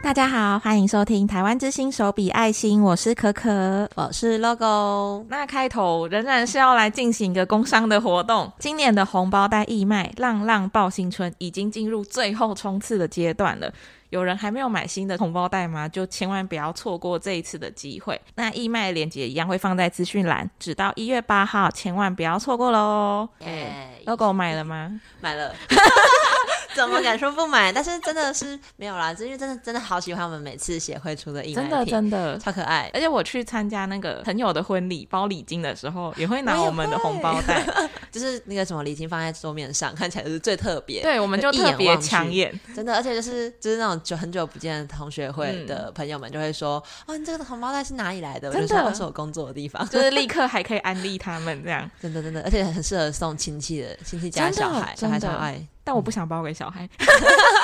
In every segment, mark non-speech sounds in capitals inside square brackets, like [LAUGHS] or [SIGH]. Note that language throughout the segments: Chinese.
大家好，欢迎收听台湾之星手笔爱心，我是可可，我是 Logo。那开头仍然是要来进行一个工商的活动。今年的红包袋义卖“浪浪报新春”已经进入最后冲刺的阶段了。有人还没有买新的红包袋吗？就千万不要错过这一次的机会。那义卖链接一样会放在资讯栏，直到一月八号，千万不要错过喽。耶，Logo 买了吗？买了。[LAUGHS] [LAUGHS] [LAUGHS] 怎么敢说不买？但是真的是没有啦，因为真的真的好喜欢我们每次协会出的义卖，真的真的超可爱。而且我去参加那个朋友的婚礼包礼金的时候，也会拿我们的红包袋，[LAUGHS] 就是那个什么礼金放在桌面上，看起来就是最特别。对，我们就特别抢眼，真的。而且就是就是那种久很久不见的同学会的朋友们就会说：“嗯、哦，你这个红包袋是哪里来的？”真的，是我工作的地方，就是立 [LAUGHS] 刻还可以安利他们这样。真的真的，而且很适合送亲戚的亲戚家小孩，小孩超爱。但我不想包给小孩。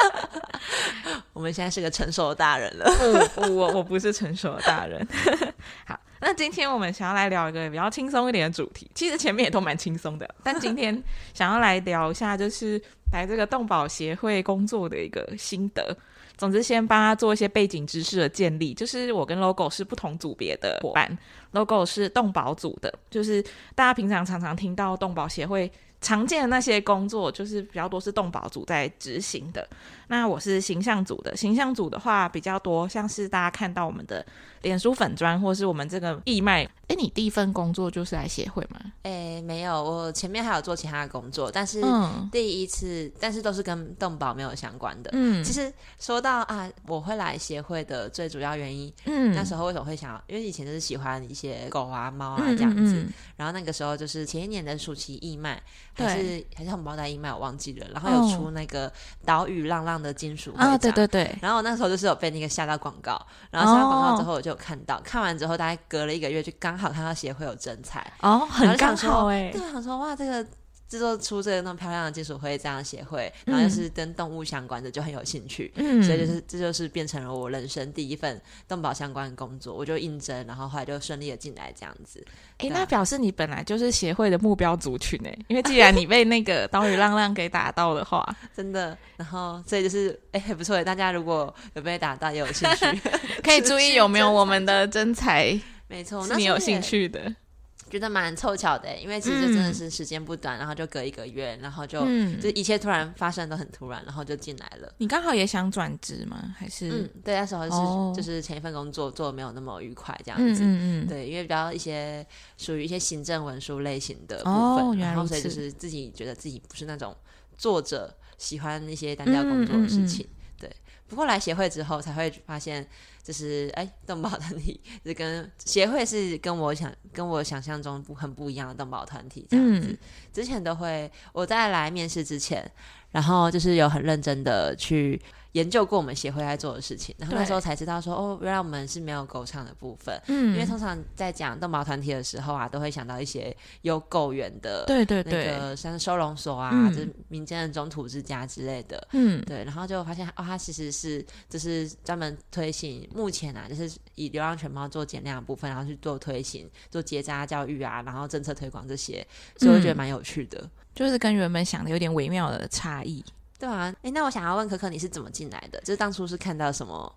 [LAUGHS] 我们现在是个成熟的大人了。[LAUGHS] 我我我不是成熟的大人。[LAUGHS] 好，那今天我们想要来聊一个比较轻松一点的主题。其实前面也都蛮轻松的，但今天想要来聊一下，就是来这个动保协会工作的一个心得。总之，先帮他做一些背景知识的建立。就是我跟 Logo 是不同组别的伙伴，Logo 是动保组的，就是大家平常常常听到动保协会。常见的那些工作，就是比较多是动保组在执行的。那我是形象组的，形象组的话比较多，像是大家看到我们的脸书粉砖，或是我们这个义卖。哎，你第一份工作就是来协会吗？哎，没有，我前面还有做其他的工作，但是第一次，嗯、但是都是跟动保没有相关的。嗯，其实说到啊，我会来协会的最主要原因，嗯，那时候为什么会想要？因为以前就是喜欢一些狗啊、猫啊这样子，嗯嗯嗯、然后那个时候就是前一年的暑期义卖，还是还是红包袋义卖，我忘记了。然后有出那个岛屿浪浪的金属对对对。然后我那时候就是有被那个下到广告，然后下到广告之后我就有看到，哦、看完之后大概隔了一个月就刚。刚好看到协会有征才哦，很刚好哎，对，想说哇，这个制作出这个那么漂亮的金属徽章的协会，然后又是跟动物相关的，就很有兴趣，嗯，所以就是这就是变成了我人生第一份动保相关的工作，我就应征，然后后来就顺利的进来这样子。哎，那表示你本来就是协会的目标族群哎，因为既然你被那个岛屿浪浪给打到的话，[LAUGHS] 真的，然后所以就是哎，很不错哎，大家如果有被打到也有兴趣，[LAUGHS] [LAUGHS] 可以注意有没有我们的征才。没错，那你有兴趣的，觉得蛮凑巧的，因为其实真的是时间不短，嗯、然后就隔一个月，然后就、嗯、就一切突然发生都很突然，然后就进来了。你刚好也想转职吗？还是？嗯，对，那时候是、哦、就是前一份工作做的没有那么愉快，这样子。嗯嗯，嗯对，因为比较一些属于一些行政文书类型的部分，哦、然后所以就是自己觉得自己不是那种作者喜欢那些单调工作的事情。嗯嗯嗯不过来协会之后才会发现，就是哎，动保团体是跟协会是跟我想跟我想象中不很不一样的动保团体这样子。嗯、之前都会我在来面试之前，然后就是有很认真的去。研究过我们协会在做的事情，然后那时候才知道说，哦，原来我们是没有狗场的部分。嗯，因为通常在讲动保团体的时候啊，都会想到一些有狗园的，对对对，那个像收容所啊，嗯、就是民间的中途之家之类的。嗯，对，然后就发现哦，它其实是就是专门推行目前啊，就是以流浪犬猫做减量的部分，然后去做推行、做结扎教育啊，然后政策推广这些，所以我觉得蛮有趣的，就是跟原本想的有点微妙的差异。对啊，哎，那我想要问可可，你是怎么进来的？就是当初是看到什么？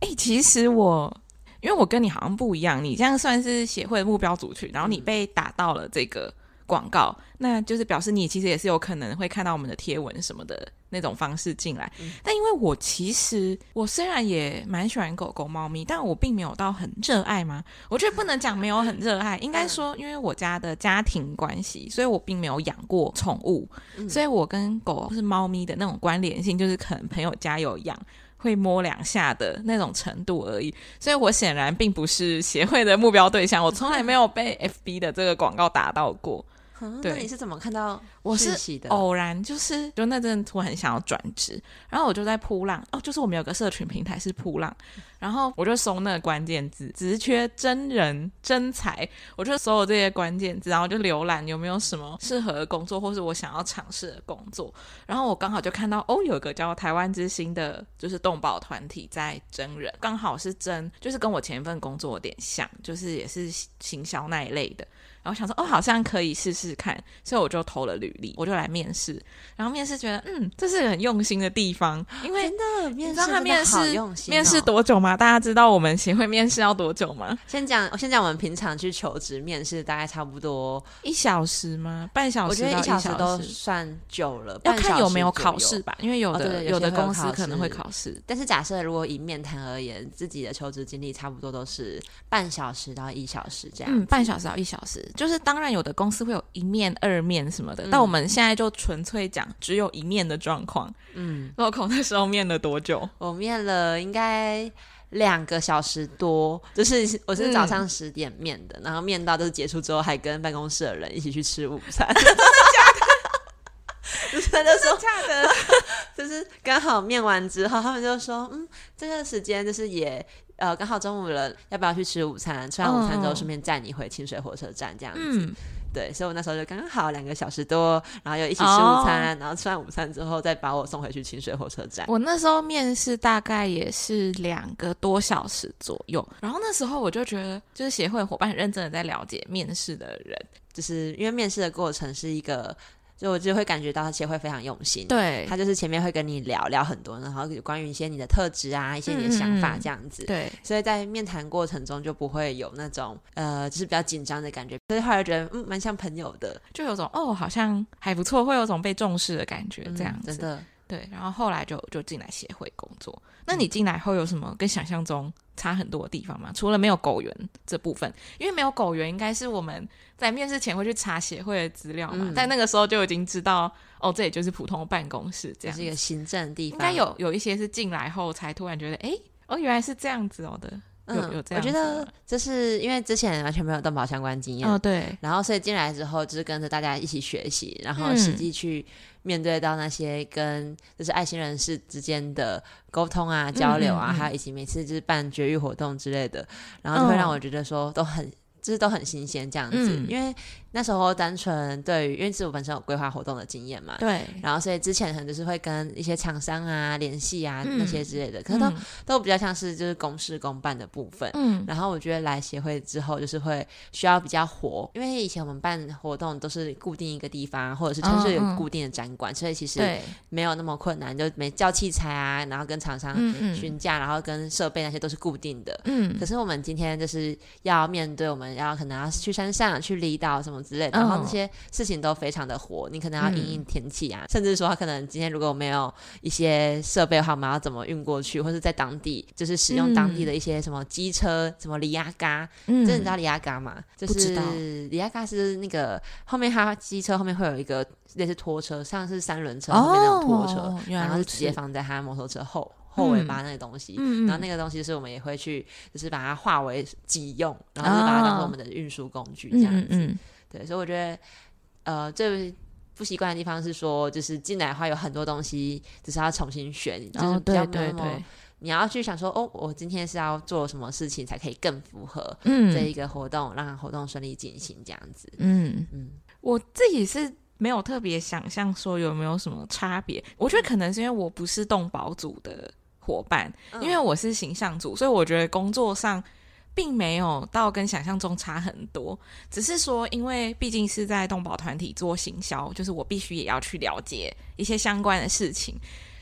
哎，其实我，因为我跟你好像不一样，你这样算是协会的目标族群，然后你被打到了这个广告，嗯、那就是表示你其实也是有可能会看到我们的贴文什么的。那种方式进来，嗯、但因为我其实我虽然也蛮喜欢狗狗、猫咪，但我并没有到很热爱嘛。我觉得不能讲没有很热爱，应该说因为我家的家庭关系，所以我并没有养过宠物，嗯、所以我跟狗或是猫咪的那种关联性，就是可能朋友家有养，会摸两下的那种程度而已。所以我显然并不是协会的目标对象，我从来没有被 FB 的这个广告打到过。对，那你是怎么看到？我是偶然，就是就那阵突然很想要转职，然后我就在扑浪哦，就是我们有个社群平台是扑浪，然后我就搜那个关键字，职缺真人真才，我就搜了这些关键字，然后就浏览有没有什么适合的工作，或是我想要尝试的工作，然后我刚好就看到哦，有个叫台湾之星的，就是动保团体在真人，刚好是真，就是跟我前一份工作有点像，就是也是行销那一类的。然后想说哦，好像可以试试看，所以我就投了履历，我就来面试。然后面试觉得，嗯，这是很用心的地方，因为面试，知道他面试、哦、面试多久吗？大家知道我们协会面试要多久吗？先讲，我先讲我们平常去求职面试，大概差不多一小时吗？半小时？我觉得一小时都算久了，要看有没有考试吧，因为有的、有，有的公司可能会考试。但是假设如果以面谈而言，自己的求职经历差不多都是半小时到一小时这样。嗯，半小时到一小时，就是当然有的公司会有一面、二面什么的，嗯、但我们现在就纯粹讲只有一面的状况。嗯，Local 那时候面了多久？我面了应该两个小时多，就是我是早上十点面的，嗯、然后面到就是结束之后，还跟办公室的人一起去吃午餐。[LAUGHS] 真的假的？就是真的假的？就是刚好面完之后，他们就说：“嗯，这个时间就是也呃刚好中午了，要不要去吃午餐？吃完午餐之后顺便载你回清水火车站这样子。嗯”对，所以我那时候就刚刚好两个小时多，然后又一起吃午餐，oh. 然后吃完午餐之后再把我送回去清水火车站。我那时候面试大概也是两个多小时左右，然后那时候我就觉得，就是协会伙伴很认真的在了解面试的人，就是因为面试的过程是一个。所以我就会感觉到他其实会非常用心，对，他就是前面会跟你聊聊很多，然后关于一些你的特质啊，一些你的想法这样子，嗯、对，所以在面谈过程中就不会有那种呃，就是比较紧张的感觉，所以后来觉得嗯，蛮像朋友的，就有种哦，好像还不错，会有种被重视的感觉，这样子，嗯、真的。对，然后后来就就进来协会工作。那你进来后有什么跟想象中差很多的地方吗？除了没有狗园这部分，因为没有狗园，应该是我们在面试前会去查协会的资料嘛。但、嗯、那个时候就已经知道，哦，这也就是普通的办公室，这样是一个行政地方。应该有有一些是进来后才突然觉得，哎，哦，原来是这样子哦的。有有这样，我觉得这是因为之前完全没有动保相关经验哦，对，然后所以进来之后就是跟着大家一起学习，然后实际去面对到那些跟就是爱心人士之间的沟通啊、交流啊，还有以及每次就是办绝育活动之类的，然后就会让我觉得说都很。就是都很新鲜这样子，嗯、因为那时候单纯对于，因为自我本身有规划活动的经验嘛，对，然后所以之前可能就是会跟一些厂商啊联系啊、嗯、那些之类的，可能都、嗯、都比较像是就是公事公办的部分。嗯，然后我觉得来协会之后就是会需要比较活，因为以前我们办活动都是固定一个地方，或者是城市有固定的展馆，哦嗯、所以其实没有那么困难，就没叫器材啊，然后跟厂商询价，然后跟设备那些都是固定的。嗯，可是我们今天就是要面对我们。然后可能要去山上、去离岛什么之类的，然后那些事情都非常的火。你可能要因应天气啊，嗯、甚至说他可能今天如果没有一些设备的话，我们要怎么运过去，或者在当地就是使用当地的一些什么机车、嗯、什么里亚嘎，嗯，这你知道里亚嘎吗？就是里亚嘎是那个后面它机车后面会有一个类似拖车，像是三轮车后面那种拖车，哦、然后就直接放在它摩托车后。后尾巴那个东西，嗯、然后那个东西就是我们也会去，就是把它化为己用，然后就把它当做我们的运输工具这样子。哦嗯嗯、对，所以我觉得，呃，最不习惯的地方是说，就是进来的话有很多东西，只是要重新学，哦、就是比较对对对，你要去想说，哦，我今天是要做什么事情才可以更符合这一个活动，嗯、让活动顺利进行这样子。嗯嗯，嗯我自己是。没有特别想象说有没有什么差别，我觉得可能是因为我不是动保组的伙伴，因为我是形象组，所以我觉得工作上并没有到跟想象中差很多，只是说因为毕竟是在动保团体做行销，就是我必须也要去了解一些相关的事情。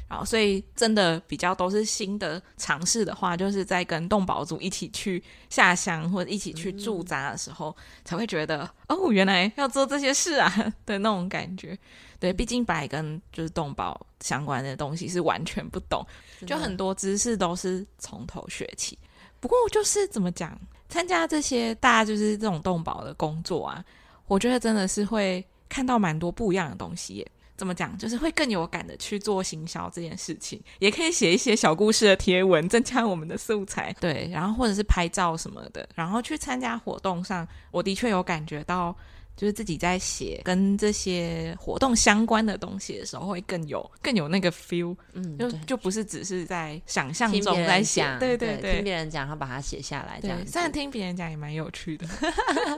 然后，所以真的比较都是新的尝试的话，就是在跟动保组一起去下乡或者一起去驻扎的时候，嗯、才会觉得哦，原来要做这些事啊 [LAUGHS] 的那种感觉。对，毕竟白跟就是动保相关的东西是完全不懂，就很多知识都是从头学起。不过就是怎么讲，参加这些大家就是这种动保的工作啊，我觉得真的是会看到蛮多不一样的东西耶。怎么讲？就是会更有感的去做行销这件事情，也可以写一些小故事的贴文，增加我们的素材。对，然后或者是拍照什么的，然后去参加活动上，我的确有感觉到，就是自己在写跟这些活动相关的东西的时候，会更有更有那个 feel。嗯，就就不是只是在想象中在想，对对对，听别人讲，然后把它写下来这样。虽然听别人讲也蛮有趣的。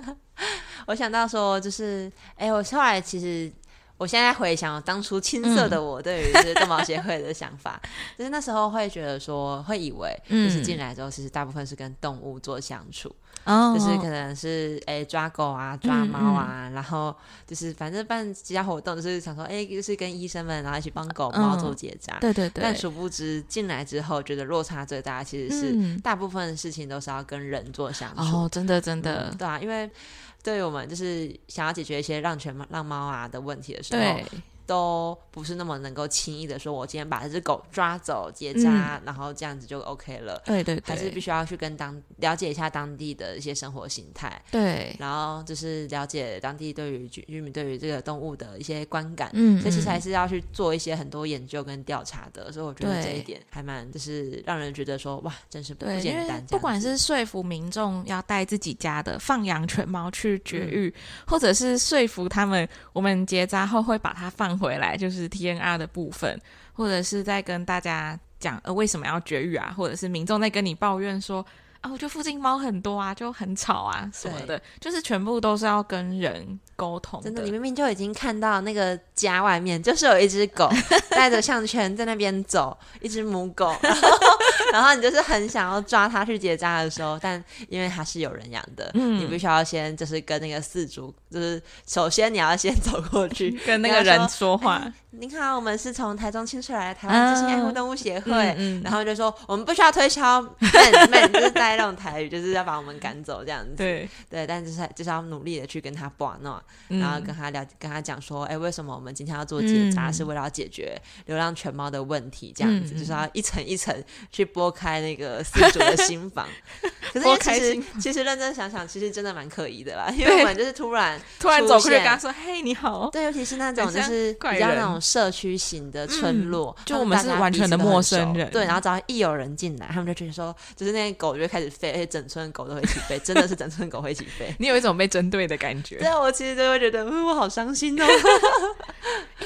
[LAUGHS] 我想到说，就是哎，我后来其实。我现在回想当初青涩的我对于就是动保协会的想法，嗯、[LAUGHS] 就是那时候会觉得说，会以为就是进来之后，其实大部分是跟动物做相处，哦，就是可能是哎、欸、抓狗啊、抓猫啊，嗯嗯，然后就是反正办其他活动，就是想说哎、欸，就是跟医生们然后一起帮狗猫做结扎。对对对。但殊不知进来之后，觉得落差最大，其实是大部分的事情都是要跟人做相处。哦，真的真的，嗯、对啊，因为对于我们就是想要解决一些让犬让猫啊的问题的时候。对都不是那么能够轻易的说，我今天把这只狗抓走结扎，嗯，然后这样子就 OK 了。对对对，还是必须要去跟当了解一下当地的一些生活形态。对，然后就是了解当地对于居民对于这个动物的一些观感。嗯，所以其实还是要去做一些很多研究跟调查的。所以我觉得这一点还蛮就是让人觉得说哇，真是不简单。不管是说服民众要带自己家的放养犬猫去绝育，嗯，或者是说服他们，我们结扎后会把它放。回来就是 TNR 的部分，或者是在跟大家讲呃为什么要绝育啊，或者是民众在跟你抱怨说啊，我觉得附近猫很多啊，就很吵啊什么的，就是全部都是要跟人沟通。真的，你明明就已经看到那个家外面就是有一只狗 [LAUGHS] 带着项圈在那边走，一只母狗。然后 [LAUGHS] 然后你就是很想要抓它去结扎的时候，但因为它是有人养的，嗯，你必须要先就是跟那个饲主，就是首先你要先走过去 [LAUGHS] 跟那个人说话。您好，我们是从台中清水来的台湾知心爱护动物协会，嗯嗯、然后就说我们不需要推销，[LAUGHS] 妹妹就是带那种台语，就是要把我们赶走这样子。对。对，但就是就是要努力的去跟他玩弄，然后跟他聊，跟他讲说，哎，为什么我们今天要做结扎，是为了要解决流浪犬猫的问题，这样子、嗯、就是要一层一层去剥开那个 [LAUGHS] 四主的心房。[LAUGHS] 可是其实其实认真想想，其实真的蛮可疑的啦，因为我们就是突然 [LAUGHS] 突然走过去跟他说，嘿，你好。对，尤其是那种就是比较那种。社区型的村落，嗯，就我们是完全的陌生人，对。然后只要一有人进来，他们就觉得说，就是那些狗就会开始飞，而且整村狗都会一起飞，真的是整村狗会一起飞。你有一种被针对的感觉。对啊，我其实就会觉得，嗯，我好伤心哦。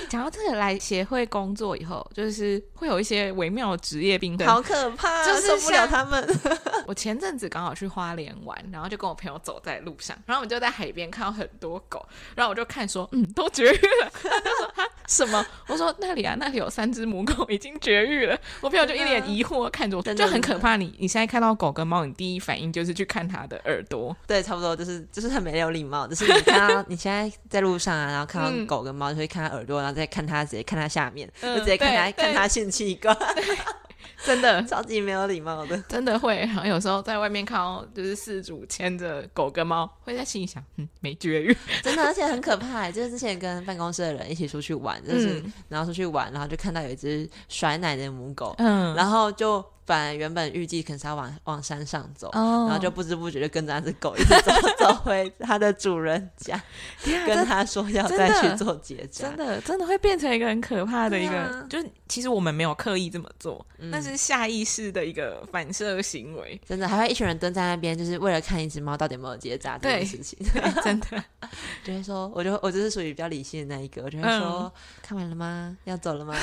讲到这个，来协会工作以后，就是会有一些微妙的职业病，好可怕，就是受不了他们。[LAUGHS] 我前阵子刚好去花莲玩，然后就跟我朋友走在路上，然后我们就在海边看到很多狗，然后我就看说，嗯，都绝育了。[LAUGHS] 他就说哈 [LAUGHS] 什么？我说那里啊，那里有三只母狗已经绝育了。我朋友就一脸疑惑看着我，就很可怕。你你现在看到狗跟猫，你第一反应就是去看它的耳朵。对，差不多就是就是很没有礼貌。就是你看到 [LAUGHS] 你现在在路上啊，然后看到狗跟猫，就会看它耳朵，然后再看它，直接看它下面，嗯、就直接看它看它性器官。[LAUGHS] 真的 [LAUGHS] 超级没有礼貌的，真的会。然后有时候在外面看到，就是事主牵着狗跟猫，会在心里想，嗯，没绝育，[LAUGHS] 真的，而且很可怕。就是之前跟办公室的人一起出去玩，就是、嗯、然后出去玩，然后就看到有一只甩奶的母狗，嗯，然后就。本来原本预计可能是要往往山上走，oh. 然后就不知不觉就跟着那只狗一直走 [LAUGHS] 走回它的主人家，[LAUGHS] 跟他说要再去做结 [LAUGHS] 扎，真的真的会变成一个很可怕的一个，啊、就是其实我们没有刻意这么做，那、嗯、是下意识的一个反射行为，真的还会一群人蹲在那边，就是为了看一只猫到底有没有结扎这件事情，真的就会说，我就我就是属于比较理性的那一个，我就会说、嗯、看完了吗？要走了吗？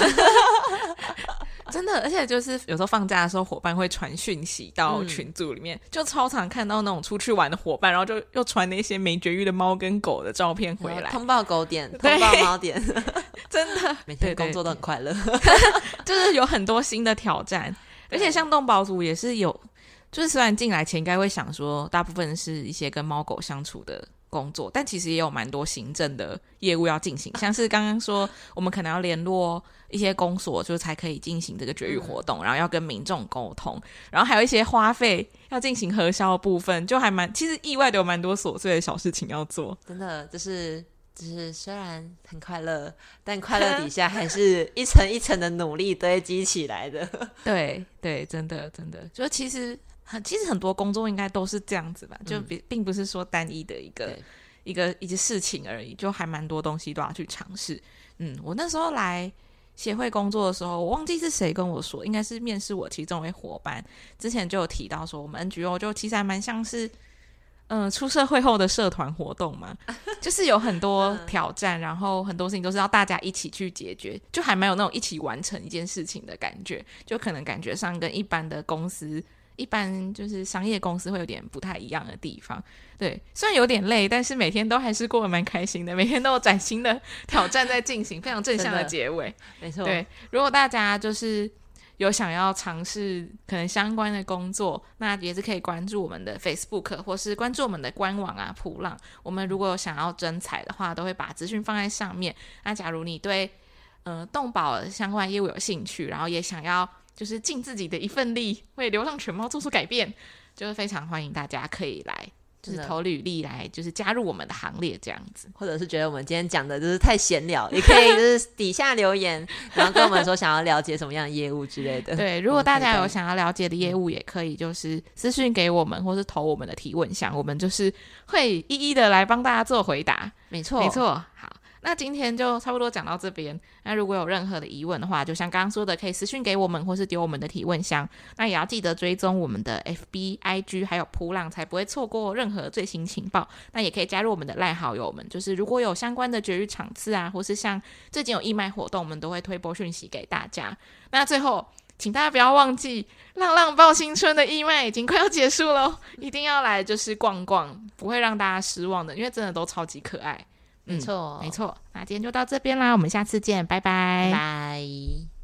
真的，而且就是有时候放假的时候，伙伴会传讯息到群组里面，嗯、就超常看到那种出去玩的伙伴，然后就又传那些没绝育的猫跟狗的照片回来，通报狗点，[LAUGHS] 通报猫点，[LAUGHS] 真的。每天工作都很快乐，[LAUGHS] 就是有很多新的挑战，而且像动保组也是有，就是虽然进来前应该会想说，大部分是一些跟猫狗相处的。工作，但其实也有蛮多行政的业务要进行，像是刚刚说，我们可能要联络一些公所，就才可以进行这个绝育活动，嗯、然后要跟民众沟通，然后还有一些花费要进行核销的部分，就还蛮，其实意外的有蛮多琐碎的小事情要做。真的，就是就是虽然很快乐，但快乐底下还是一层一层的努力堆积起来的。对对，真的真的，就其实。很，其实很多工作应该都是这样子吧，就并并不是说单一的一个一个一件事情而已，就还蛮多东西都要去尝试。嗯，我那时候来协会工作的时候，我忘记是谁跟我说，应该是面试我其中一位伙伴，之前就有提到说，我们 NGO 就其实还蛮像是，嗯、呃，出社会后的社团活动嘛，就是有很多 [LAUGHS] 挑战，然后很多事情都是要大家一起去解决，就还蛮有那种一起完成一件事情的感觉，就可能感觉上跟一般的公司。一般就是商业公司会有点不太一样的地方，对，虽然有点累，但是每天都还是过得蛮开心的，每天都有崭新的挑战在进行，非常正向的结尾，没错。对，如果大家就是有想要尝试可能相关的工作，那也是可以关注我们的 Facebook 或是关注我们的官网啊，普浪。我们如果想要征才的话，都会把资讯放在上面。那假如你对呃动保相关业务有兴趣，然后也想要就是尽自己的一份力，为流浪犬猫做出改变，就是非常欢迎大家可以来。就是投履历来，就是加入我们的行列这样子，或者是觉得我们今天讲的就是太闲聊，也可以就是底下留言，然后跟我们说想要了解什么样的业务之类的。对，如果大家有想要了解的业务，也可以就是私信给我们，或是投我们的提问箱，我们就是会一一的来帮大家做回答。没错，没错，好。那今天就差不多讲到这边。那如果有任何的疑问的话，就像刚刚说的，可以私讯给我们，或是丢我们的提问箱。那也要记得追踪我们的 FB、IG 还有噗浪，才不会错过任何最新情报。那也可以加入我们的赖好友们，就是如果有相关的绝育场次啊，或是像最近有义卖活动，我们都会推播讯息给大家。那最后，请大家不要忘记，浪浪报新春的义卖已经快要结束了，一定要来就是逛逛，不会让大家失望的，因为真的都超级可爱。没错，没错。那今天就到这边啦，我们下次见，拜拜。拜拜。